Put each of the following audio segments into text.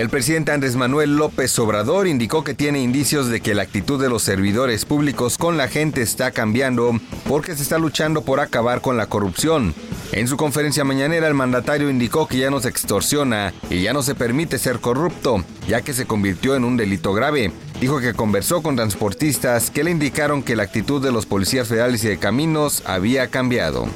El presidente Andrés Manuel López Obrador indicó que tiene indicios de que la actitud de los servidores públicos con la gente está cambiando porque se está luchando por acabar con la corrupción. En su conferencia mañanera, el mandatario indicó que ya no se extorsiona y ya no se permite ser corrupto, ya que se convirtió en un delito grave. Dijo que conversó con transportistas que le indicaron que la actitud de los policías federales y de caminos había cambiado.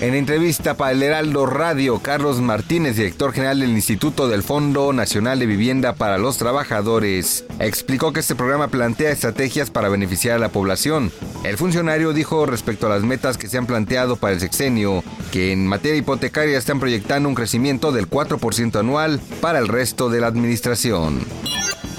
En entrevista para el Heraldo Radio, Carlos Martínez, director general del Instituto del Fondo Nacional de Vivienda para los Trabajadores, explicó que este programa plantea estrategias para beneficiar a la población. El funcionario dijo respecto a las metas que se han planteado para el sexenio, que en materia hipotecaria están proyectando un crecimiento del 4% anual para el resto de la administración.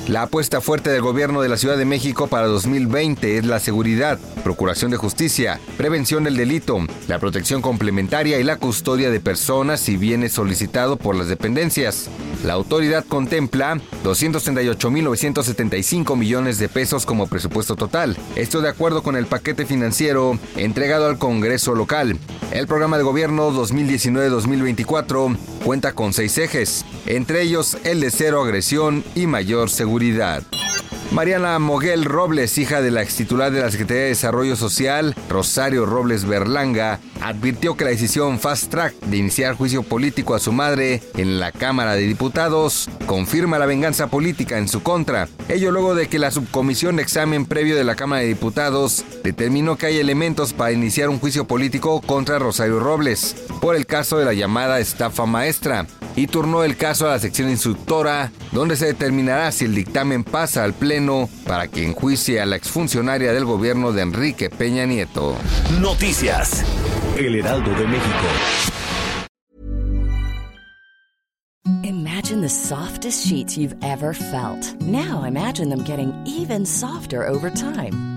La apuesta fuerte del gobierno de la Ciudad de México para 2020 es la seguridad, procuración de justicia, prevención del delito, la protección complementaria y la custodia de personas y bienes solicitado por las dependencias. La autoridad contempla 238.975 millones de pesos como presupuesto total. Esto de acuerdo con el paquete financiero entregado al Congreso local. El programa de gobierno 2019-2024 cuenta con seis ejes, entre ellos el de cero agresión y mayor seguridad. Mariana Moguel Robles, hija de la ex titular de la Secretaría de Desarrollo Social, Rosario Robles Berlanga, advirtió que la decisión fast track de iniciar juicio político a su madre en la Cámara de Diputados confirma la venganza política en su contra. Ello luego de que la subcomisión de examen previo de la Cámara de Diputados determinó que hay elementos para iniciar un juicio político contra Rosario Robles por el caso de la llamada estafa maestra y turnó el caso a la sección instructora, donde se determinará si el dictamen pasa al Pleno para que enjuicie a la exfuncionaria del gobierno de Enrique Peña Nieto. Noticias. El Heraldo de México. Imagine the softest sheets you've ever felt. Now imagine them getting even softer over time.